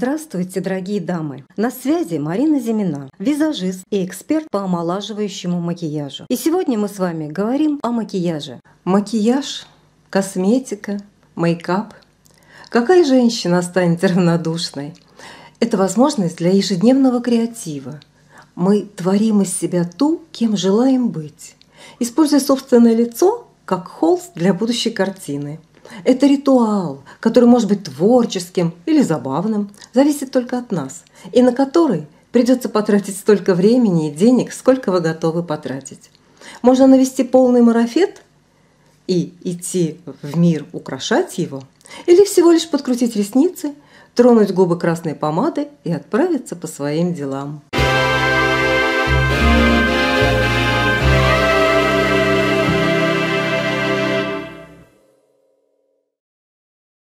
Здравствуйте, дорогие дамы! На связи Марина Зимина, визажист и эксперт по омолаживающему макияжу. И сегодня мы с вами говорим о макияже. Макияж, косметика, мейкап. Какая женщина останется равнодушной? Это возможность для ежедневного креатива. Мы творим из себя ту, кем желаем быть, используя собственное лицо как холст для будущей картины – это ритуал, который может быть творческим или забавным, зависит только от нас, и на который придется потратить столько времени и денег, сколько вы готовы потратить. Можно навести полный марафет и идти в мир украшать его, или всего лишь подкрутить ресницы, тронуть губы красной помадой и отправиться по своим делам.